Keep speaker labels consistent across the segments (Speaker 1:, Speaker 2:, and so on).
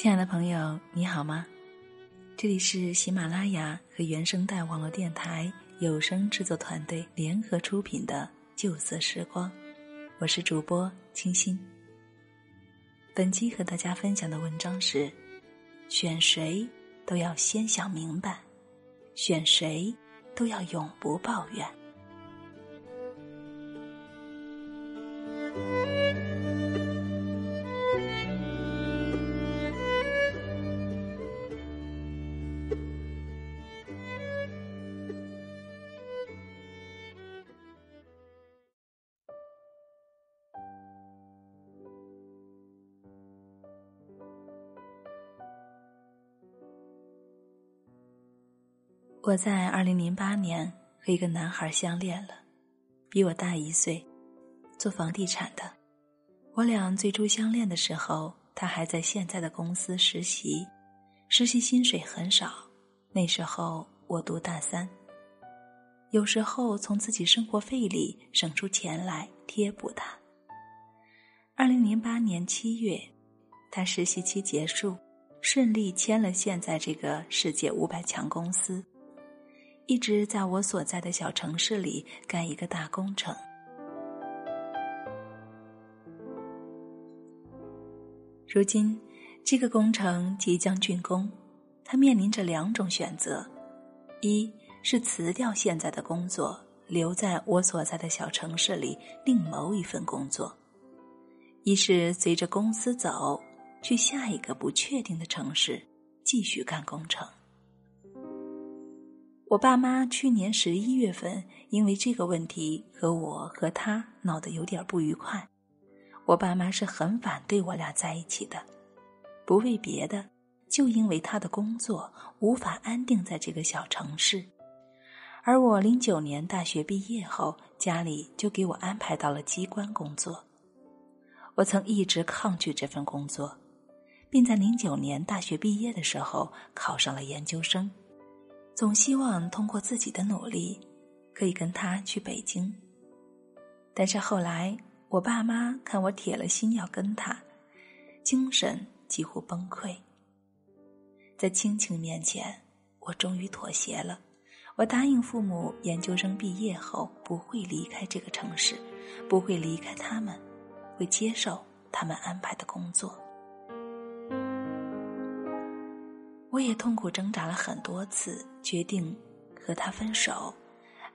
Speaker 1: 亲爱的朋友，你好吗？这里是喜马拉雅和原声带网络电台有声制作团队联合出品的《旧色时光》，我是主播清新。本期和大家分享的文章是：选谁都要先想明白，选谁都要永不抱怨。我在二零零八年和一个男孩相恋了，比我大一岁，做房地产的。我俩最初相恋的时候，他还在现在的公司实习，实习薪水很少。那时候我读大三，有时候从自己生活费里省出钱来贴补他。二零零八年七月，他实习期结束，顺利签了现在这个世界五百强公司。一直在我所在的小城市里干一个大工程。如今，这个工程即将竣工，他面临着两种选择：一是辞掉现在的工作，留在我所在的小城市里另谋一份工作；一是随着公司走，去下一个不确定的城市继续干工程。我爸妈去年十一月份因为这个问题和我和他闹得有点不愉快。我爸妈是很反对我俩在一起的，不为别的，就因为他的工作无法安定在这个小城市，而我零九年大学毕业后，家里就给我安排到了机关工作。我曾一直抗拒这份工作，并在零九年大学毕业的时候考上了研究生。总希望通过自己的努力，可以跟他去北京。但是后来，我爸妈看我铁了心要跟他，精神几乎崩溃。在亲情面前，我终于妥协了。我答应父母，研究生毕业后不会离开这个城市，不会离开他们，会接受他们安排的工作。我也痛苦挣扎了很多次，决定和他分手，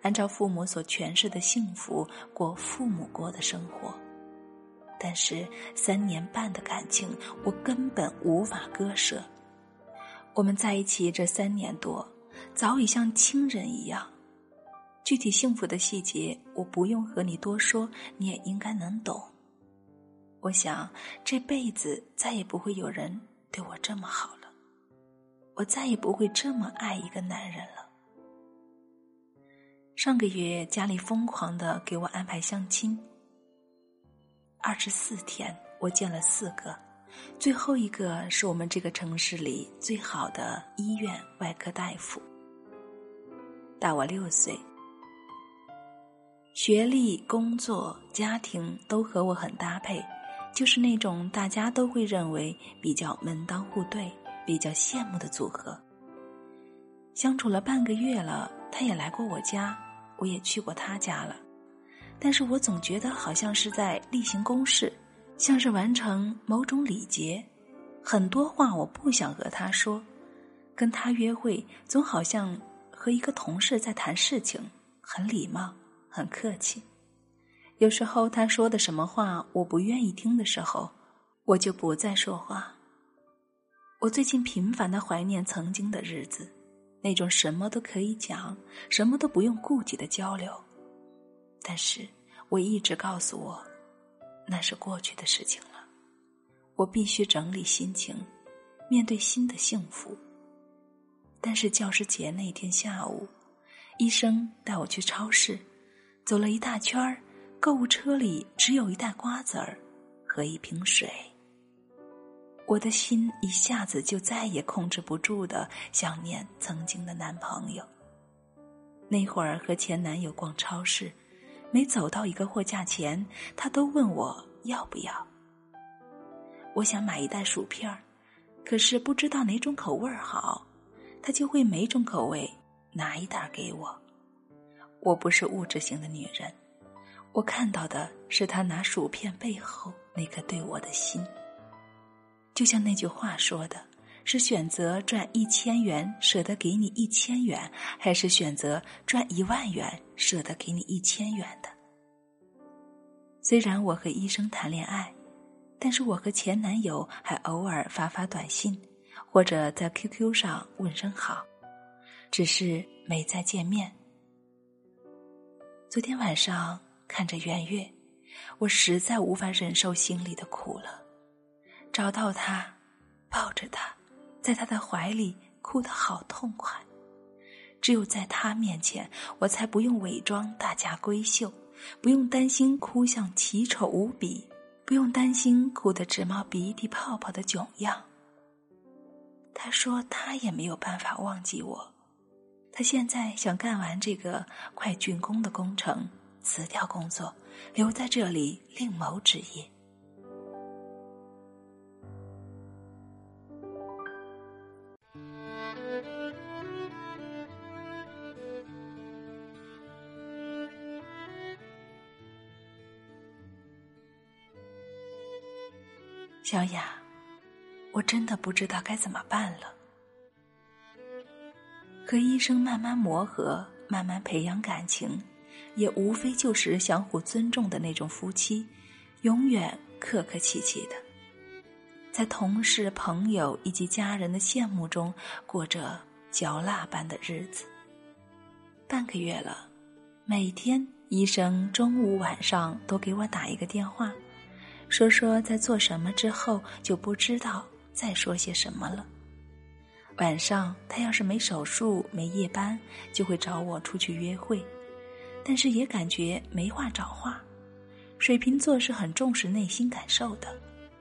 Speaker 1: 按照父母所诠释的幸福过父母过的生活。但是三年半的感情，我根本无法割舍。我们在一起这三年多，早已像亲人一样。具体幸福的细节，我不用和你多说，你也应该能懂。我想这辈子再也不会有人对我这么好了。我再也不会这么爱一个男人了。上个月家里疯狂的给我安排相亲，二十四天我见了四个，最后一个是我们这个城市里最好的医院外科大夫，大我六岁，学历、工作、家庭都和我很搭配，就是那种大家都会认为比较门当户对。比较羡慕的组合。相处了半个月了，他也来过我家，我也去过他家了，但是我总觉得好像是在例行公事，像是完成某种礼节。很多话我不想和他说，跟他约会总好像和一个同事在谈事情，很礼貌，很客气。有时候他说的什么话我不愿意听的时候，我就不再说话。我最近频繁的怀念曾经的日子，那种什么都可以讲、什么都不用顾忌的交流。但是我一直告诉我，那是过去的事情了。我必须整理心情，面对新的幸福。但是教师节那天下午，医生带我去超市，走了一大圈儿，购物车里只有一袋瓜子儿和一瓶水。我的心一下子就再也控制不住的想念曾经的男朋友。那会儿和前男友逛超市，每走到一个货架前，他都问我要不要。我想买一袋薯片儿，可是不知道哪种口味儿好，他就会每种口味拿一袋给我。我不是物质型的女人，我看到的是他拿薯片背后那颗对我的心。就像那句话说的：“是选择赚一千元舍得给你一千元，还是选择赚一万元舍得给你一千元的？”虽然我和医生谈恋爱，但是我和前男友还偶尔发发短信，或者在 QQ 上问声好，只是没再见面。昨天晚上看着圆月，我实在无法忍受心里的苦了。找到他，抱着他，在他的怀里哭得好痛快。只有在他面前，我才不用伪装大家闺秀，不用担心哭相奇丑无比，不用担心哭得直冒鼻涕泡泡的囧样。他说他也没有办法忘记我，他现在想干完这个快竣工的工程，辞掉工作，留在这里另谋职业。小雅，我真的不知道该怎么办了。和医生慢慢磨合，慢慢培养感情，也无非就是相互尊重的那种夫妻，永远客客气气的，在同事、朋友以及家人的羡慕中过着嚼蜡般的日子。半个月了，每天医生中午、晚上都给我打一个电话。说说在做什么之后就不知道再说些什么了。晚上他要是没手术没夜班，就会找我出去约会，但是也感觉没话找话。水瓶座是很重视内心感受的，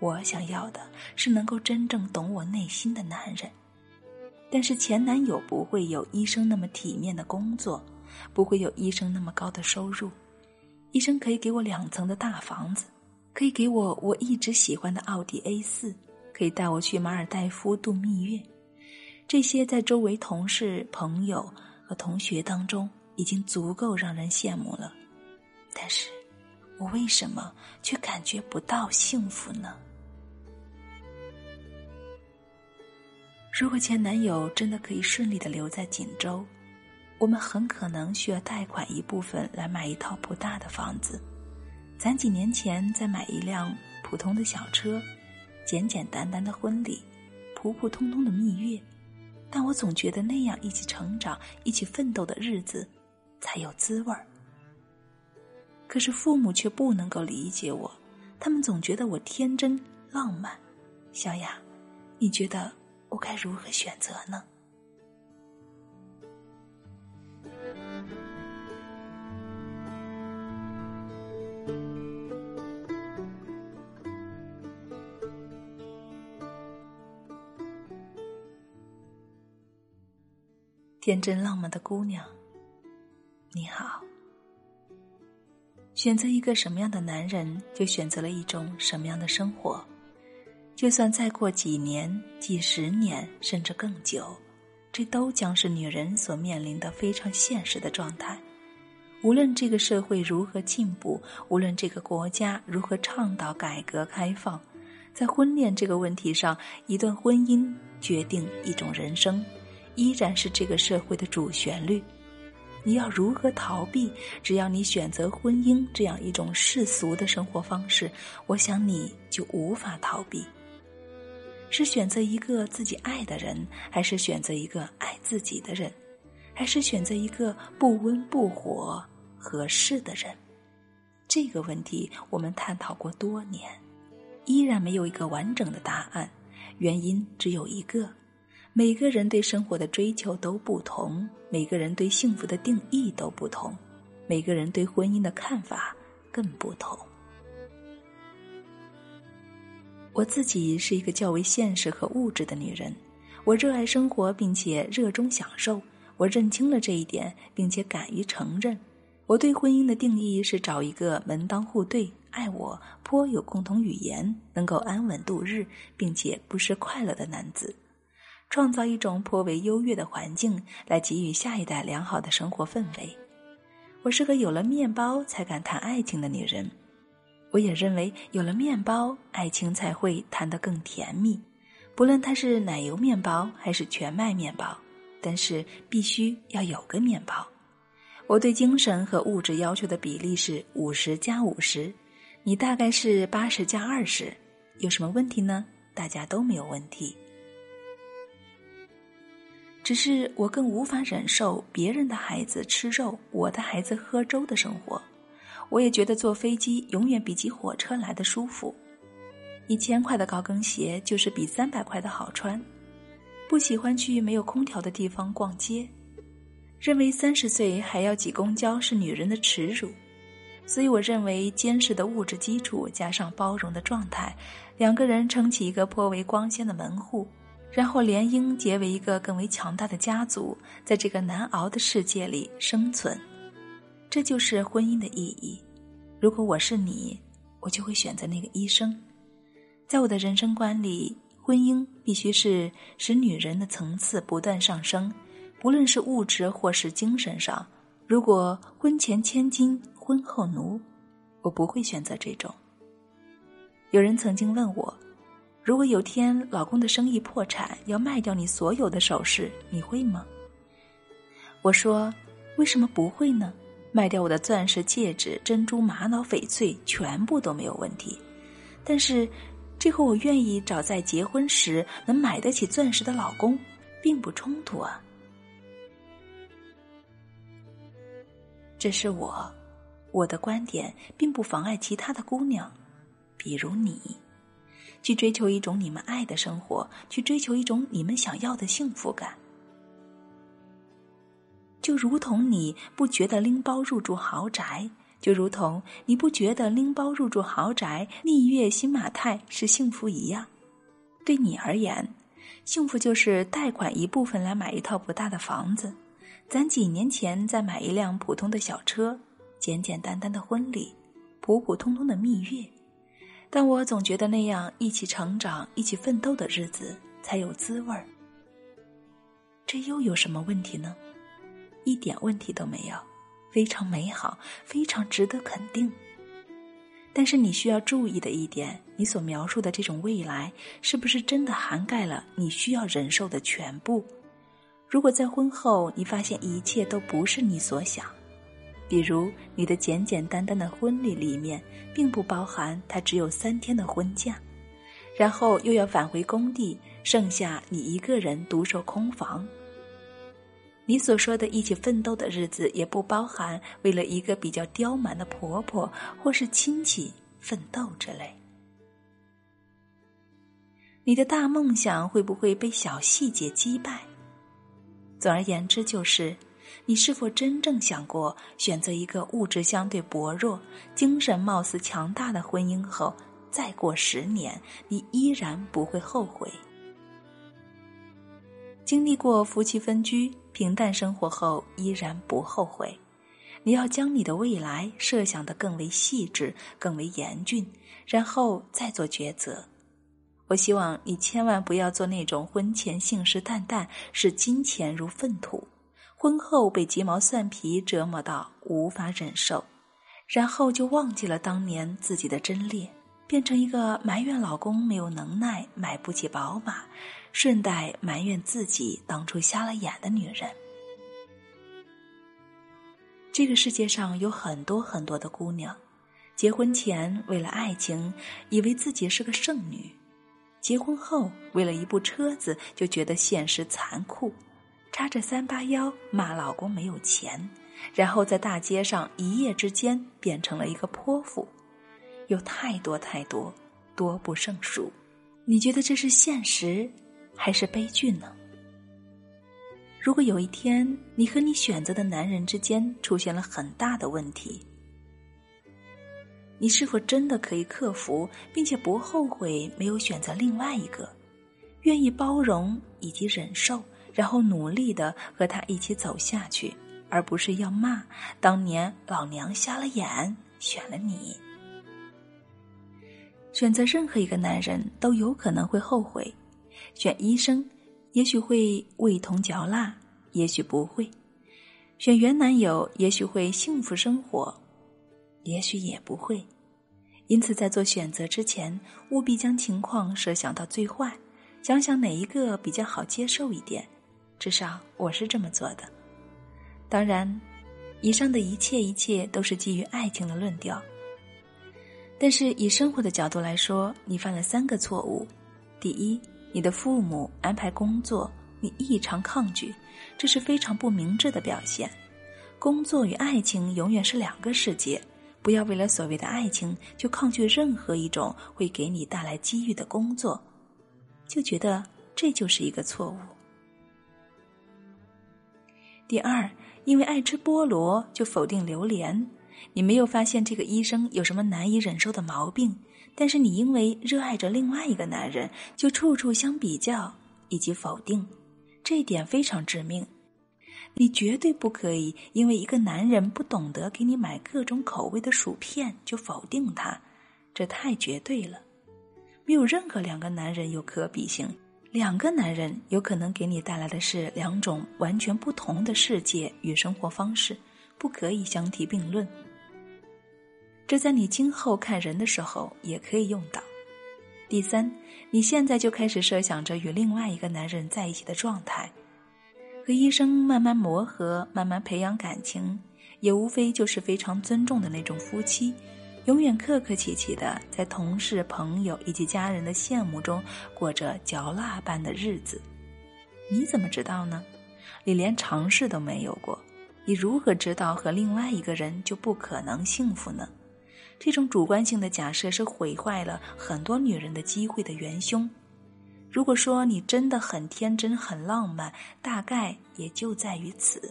Speaker 1: 我想要的是能够真正懂我内心的男人。但是前男友不会有医生那么体面的工作，不会有医生那么高的收入，医生可以给我两层的大房子。可以给我我一直喜欢的奥迪 A 四，可以带我去马尔代夫度蜜月，这些在周围同事、朋友和同学当中已经足够让人羡慕了。但是，我为什么却感觉不到幸福呢？如果前男友真的可以顺利的留在锦州，我们很可能需要贷款一部分来买一套不大的房子。攒几年钱再买一辆普通的小车，简简单单的婚礼，普普通通的蜜月，但我总觉得那样一起成长、一起奋斗的日子才有滋味儿。可是父母却不能够理解我，他们总觉得我天真浪漫。小雅，你觉得我该如何选择呢？天真浪漫的姑娘，你好。选择一个什么样的男人，就选择了一种什么样的生活。就算再过几年、几十年，甚至更久，这都将是女人所面临的非常现实的状态。无论这个社会如何进步，无论这个国家如何倡导改革开放，在婚恋这个问题上，一段婚姻决定一种人生。依然是这个社会的主旋律，你要如何逃避？只要你选择婚姻这样一种世俗的生活方式，我想你就无法逃避。是选择一个自己爱的人，还是选择一个爱自己的人，还是选择一个不温不火、合适的人？这个问题我们探讨过多年，依然没有一个完整的答案。原因只有一个。每个人对生活的追求都不同，每个人对幸福的定义都不同，每个人对婚姻的看法更不同。我自己是一个较为现实和物质的女人，我热爱生活，并且热衷享受。我认清了这一点，并且敢于承认。我对婚姻的定义是找一个门当户对、爱我、颇有共同语言、能够安稳度日，并且不失快乐的男子，创造一种颇为优越的环境，来给予下一代良好的生活氛围。我是个有了面包才敢谈爱情的女人，我也认为有了面包，爱情才会谈得更甜蜜。不论它是奶油面包还是全麦面包，但是必须要有个面包。我对精神和物质要求的比例是五十加五十，你大概是八十加二十，有什么问题呢？大家都没有问题，只是我更无法忍受别人的孩子吃肉，我的孩子喝粥的生活。我也觉得坐飞机永远比挤火车来的舒服。一千块的高跟鞋就是比三百块的好穿，不喜欢去没有空调的地方逛街，认为三十岁还要挤公交是女人的耻辱，所以我认为坚实的物质基础加上包容的状态，两个人撑起一个颇为光鲜的门户，然后联姻结为一个更为强大的家族，在这个难熬的世界里生存，这就是婚姻的意义。如果我是你，我就会选择那个医生。在我的人生观里，婚姻必须是使女人的层次不断上升，不论是物质或是精神上。如果婚前千金，婚后奴，我不会选择这种。有人曾经问我，如果有天老公的生意破产，要卖掉你所有的首饰，你会吗？我说，为什么不会呢？卖掉我的钻石戒指、珍珠、玛瑙、翡翠，全部都没有问题。但是。这和我愿意找在结婚时能买得起钻石的老公，并不冲突啊。这是我，我的观点并不妨碍其他的姑娘，比如你，去追求一种你们爱的生活，去追求一种你们想要的幸福感。就如同你不觉得拎包入住豪宅。就如同你不觉得拎包入住豪宅、蜜月新马泰是幸福一样，对你而言，幸福就是贷款一部分来买一套不大的房子，攒几年钱再买一辆普通的小车，简简单单的婚礼，普普通通的蜜月。但我总觉得那样一起成长、一起奋斗的日子才有滋味儿。这又有什么问题呢？一点问题都没有。非常美好，非常值得肯定。但是你需要注意的一点，你所描述的这种未来，是不是真的涵盖了你需要忍受的全部？如果在婚后你发现一切都不是你所想，比如你的简简单单的婚礼里面并不包含他只有三天的婚假，然后又要返回工地，剩下你一个人独守空房。你所说的一起奋斗的日子，也不包含为了一个比较刁蛮的婆婆或是亲戚奋斗之类。你的大梦想会不会被小细节击败？总而言之，就是你是否真正想过选择一个物质相对薄弱、精神貌似强大的婚姻后，再过十年，你依然不会后悔？经历过夫妻分居。平淡生活后依然不后悔，你要将你的未来设想的更为细致、更为严峻，然后再做抉择。我希望你千万不要做那种婚前信誓旦旦视金钱如粪土，婚后被鸡毛蒜皮折磨到无法忍受，然后就忘记了当年自己的贞烈，变成一个埋怨老公没有能耐买不起宝马。顺带埋怨自己当初瞎了眼的女人。这个世界上有很多很多的姑娘，结婚前为了爱情，以为自己是个剩女；结婚后为了一部车子，就觉得现实残酷，叉着三八腰骂老公没有钱，然后在大街上一夜之间变成了一个泼妇。有太多太多，多不胜数。你觉得这是现实？还是悲剧呢？如果有一天你和你选择的男人之间出现了很大的问题，你是否真的可以克服，并且不后悔没有选择另外一个，愿意包容以及忍受，然后努力的和他一起走下去，而不是要骂当年老娘瞎了眼选了你？选择任何一个男人都有可能会后悔，选医生，也许会味同嚼蜡，也许不会；选原男友，也许会幸福生活，也许也不会。因此，在做选择之前，务必将情况设想到最坏，想想哪一个比较好接受一点。至少我是这么做的。当然，以上的一切一切都是基于爱情的论调。但是以生活的角度来说，你犯了三个错误：第一，你的父母安排工作，你异常抗拒，这是非常不明智的表现。工作与爱情永远是两个世界。不要为了所谓的爱情就抗拒任何一种会给你带来机遇的工作，就觉得这就是一个错误。第二，因为爱吃菠萝就否定榴莲，你没有发现这个医生有什么难以忍受的毛病，但是你因为热爱着另外一个男人，就处处相比较以及否定，这一点非常致命。你绝对不可以因为一个男人不懂得给你买各种口味的薯片就否定他，这太绝对了。没有任何两个男人有可比性，两个男人有可能给你带来的是两种完全不同的世界与生活方式，不可以相提并论。这在你今后看人的时候也可以用到。第三，你现在就开始设想着与另外一个男人在一起的状态。和医生慢慢磨合，慢慢培养感情，也无非就是非常尊重的那种夫妻，永远客客气气的，在同事、朋友以及家人的羡慕中过着嚼蜡般的日子。你怎么知道呢？你连尝试都没有过，你如何知道和另外一个人就不可能幸福呢？这种主观性的假设是毁坏了很多女人的机会的元凶。如果说你真的很天真、很浪漫，大概也就在于此。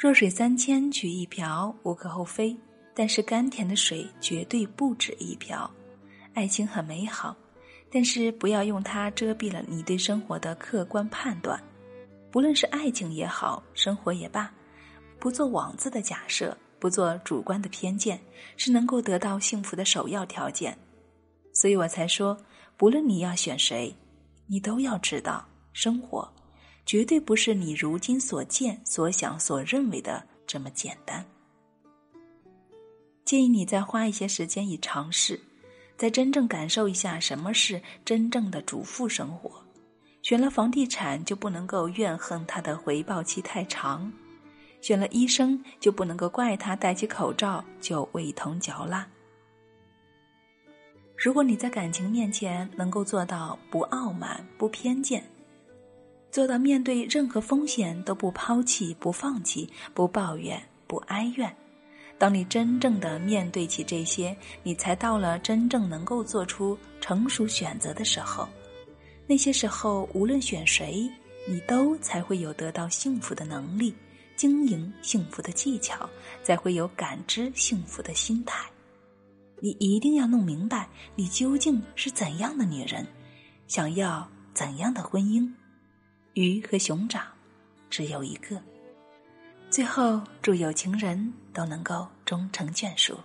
Speaker 1: 弱水三千取一瓢，无可厚非。但是甘甜的水绝对不止一瓢。爱情很美好，但是不要用它遮蔽了你对生活的客观判断。不论是爱情也好，生活也罢，不做妄自的假设，不做主观的偏见，是能够得到幸福的首要条件。所以我才说，不论你要选谁，你都要知道，生活绝对不是你如今所见、所想、所认为的这么简单。建议你再花一些时间以尝试，再真正感受一下什么是真正的主妇生活。选了房地产就不能够怨恨它的回报期太长，选了医生就不能够怪他戴起口罩就味同嚼蜡。如果你在感情面前能够做到不傲慢、不偏见，做到面对任何风险都不抛弃、不放弃、不抱怨、不哀怨，当你真正的面对起这些，你才到了真正能够做出成熟选择的时候。那些时候，无论选谁，你都才会有得到幸福的能力，经营幸福的技巧，才会有感知幸福的心态。你一定要弄明白，你究竟是怎样的女人，想要怎样的婚姻？鱼和熊掌，只有一个。最后，祝有情人都能够终成眷属。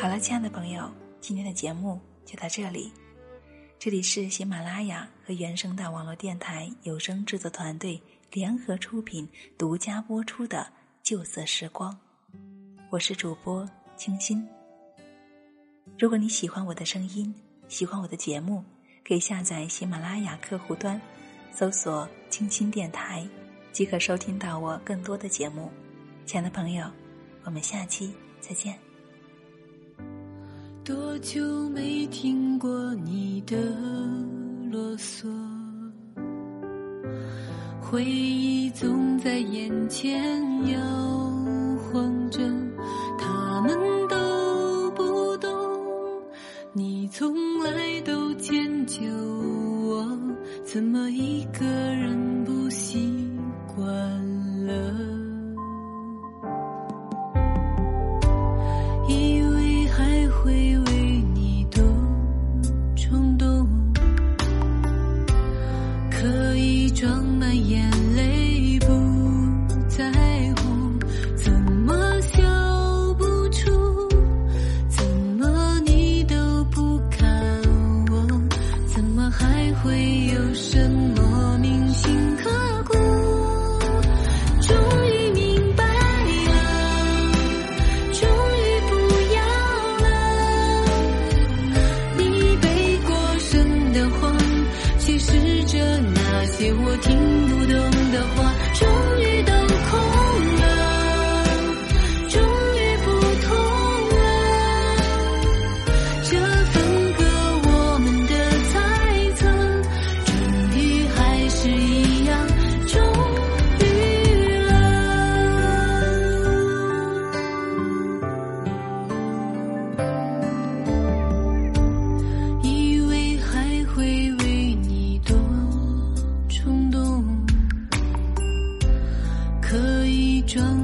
Speaker 1: 好了，亲爱的朋友，今天的节目就到这里。这里是喜马拉雅和原声带网络电台有声制作团队联合出品、独家播出的《旧色时光》，我是主播清新。如果你喜欢我的声音，喜欢我的节目，可以下载喜马拉雅客户端，搜索“清新电台”，即可收听到我更多的节目。亲爱的朋友，我们下期再见。
Speaker 2: 多久没听过你的啰嗦？回忆总在眼前游。装